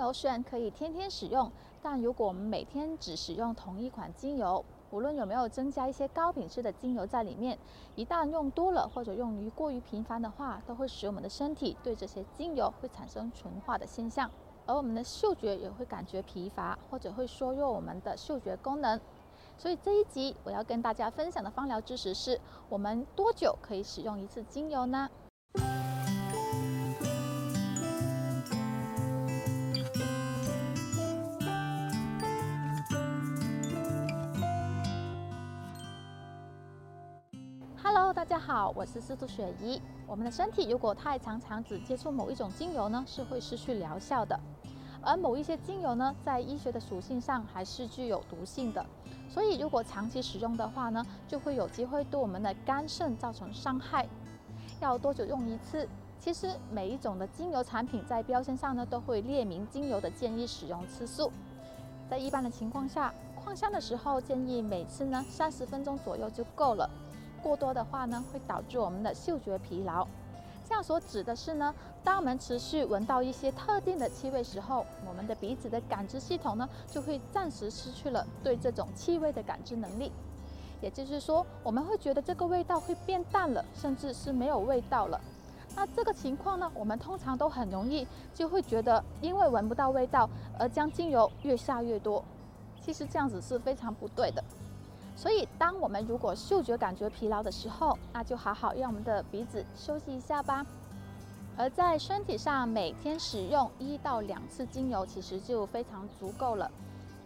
油虽然可以天天使用，但如果我们每天只使用同一款精油，无论有没有增加一些高品质的精油在里面，一旦用多了或者用于过于频繁的话，都会使我们的身体对这些精油会产生纯化的现象，而我们的嗅觉也会感觉疲乏，或者会削弱我们的嗅觉功能。所以这一集我要跟大家分享的芳疗知识是：我们多久可以使用一次精油呢？Hello，大家好，我是司徒雪怡。我们的身体如果太常常只接触某一种精油呢，是会失去疗效的。而某一些精油呢，在医学的属性上还是具有毒性的。所以，如果长期使用的话呢，就会有机会对我们的肝肾造成伤害。要多久用一次？其实每一种的精油产品在标签上呢，都会列明精油的建议使用次数。在一般的情况下，扩香的时候建议每次呢三十分钟左右就够了。过多的话呢，会导致我们的嗅觉疲劳。这样所指的是呢，当我们持续闻到一些特定的气味时候，我们的鼻子的感知系统呢，就会暂时失去了对这种气味的感知能力。也就是说，我们会觉得这个味道会变淡了，甚至是没有味道了。那这个情况呢，我们通常都很容易就会觉得，因为闻不到味道而将精油越下越多。其实这样子是非常不对的。所以，当我们如果嗅觉感觉疲劳的时候，那就好好让我们的鼻子休息一下吧。而在身体上每天使用一到两次精油，其实就非常足够了。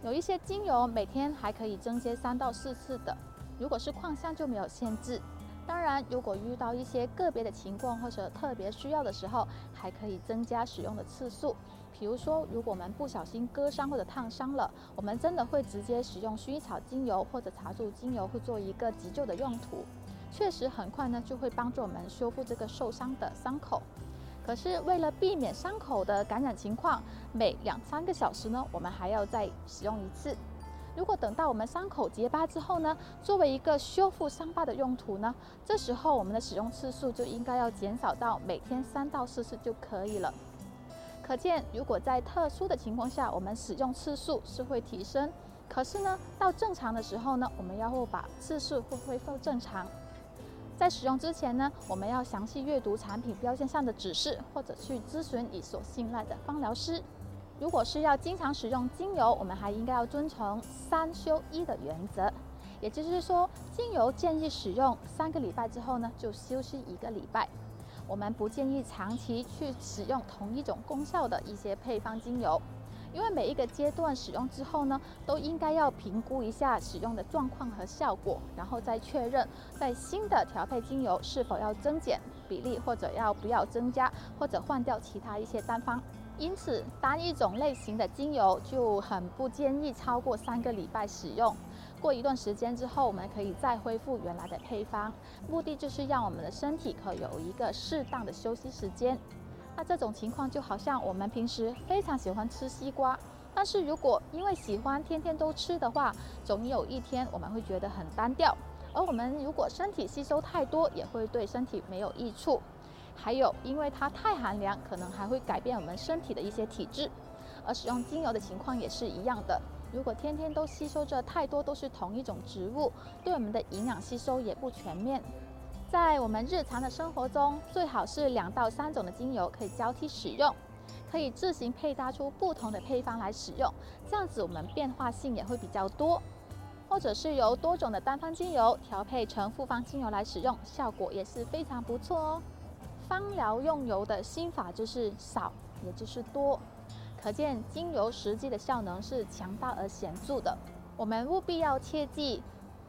有一些精油每天还可以增加三到四次的，如果是矿香就没有限制。当然，如果遇到一些个别的情况或者特别需要的时候，还可以增加使用的次数。比如说，如果我们不小心割伤或者烫伤了，我们真的会直接使用薰衣草精油或者茶树精油，会做一个急救的用途。确实很快呢，就会帮助我们修复这个受伤的伤口。可是为了避免伤口的感染情况，每两三个小时呢，我们还要再使用一次。如果等到我们伤口结疤之后呢，作为一个修复伤疤的用途呢，这时候我们的使用次数就应该要减少到每天三到四次就可以了。可见，如果在特殊的情况下，我们使用次数是会提升。可是呢，到正常的时候呢，我们要会把次数会恢复正常。在使用之前呢，我们要详细阅读产品标签上的指示，或者去咨询你所信赖的芳疗师。如果是要经常使用精油，我们还应该要遵从三休一的原则，也就是说，精油建议使用三个礼拜之后呢，就休息一个礼拜。我们不建议长期去使用同一种功效的一些配方精油，因为每一个阶段使用之后呢，都应该要评估一下使用的状况和效果，然后再确认在新的调配精油是否要增减比例，或者要不要增加，或者换掉其他一些单方。因此，单一种类型的精油就很不建议超过三个礼拜使用。过一段时间之后，我们可以再恢复原来的配方。目的就是让我们的身体可有一个适当的休息时间。那这种情况就好像我们平时非常喜欢吃西瓜，但是如果因为喜欢天天都吃的话，总有一天我们会觉得很单调。而我们如果身体吸收太多，也会对身体没有益处。还有，因为它太寒凉，可能还会改变我们身体的一些体质。而使用精油的情况也是一样的。如果天天都吸收着太多都是同一种植物，对我们的营养吸收也不全面。在我们日常的生活中，最好是两到三种的精油可以交替使用，可以自行配搭出不同的配方来使用，这样子我们变化性也会比较多。或者是由多种的单方精油调配成复方精油来使用，效果也是非常不错哦。芳疗用油的心法就是少，也就是多。可见精油实际的效能是强大而显著的。我们务必要切记，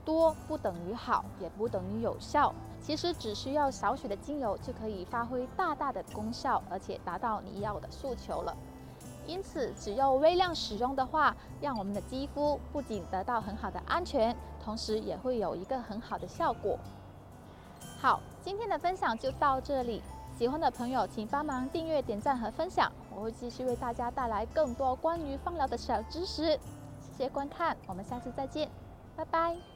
多不等于好，也不等于有效。其实只需要少许的精油就可以发挥大大的功效，而且达到你要的诉求了。因此，只要微量使用的话，让我们的肌肤不仅得到很好的安全，同时也会有一个很好的效果。好，今天的分享就到这里。喜欢的朋友，请帮忙订阅、点赞和分享。我会继续为大家带来更多关于放疗的小知识。谢谢观看，我们下次再见，拜拜。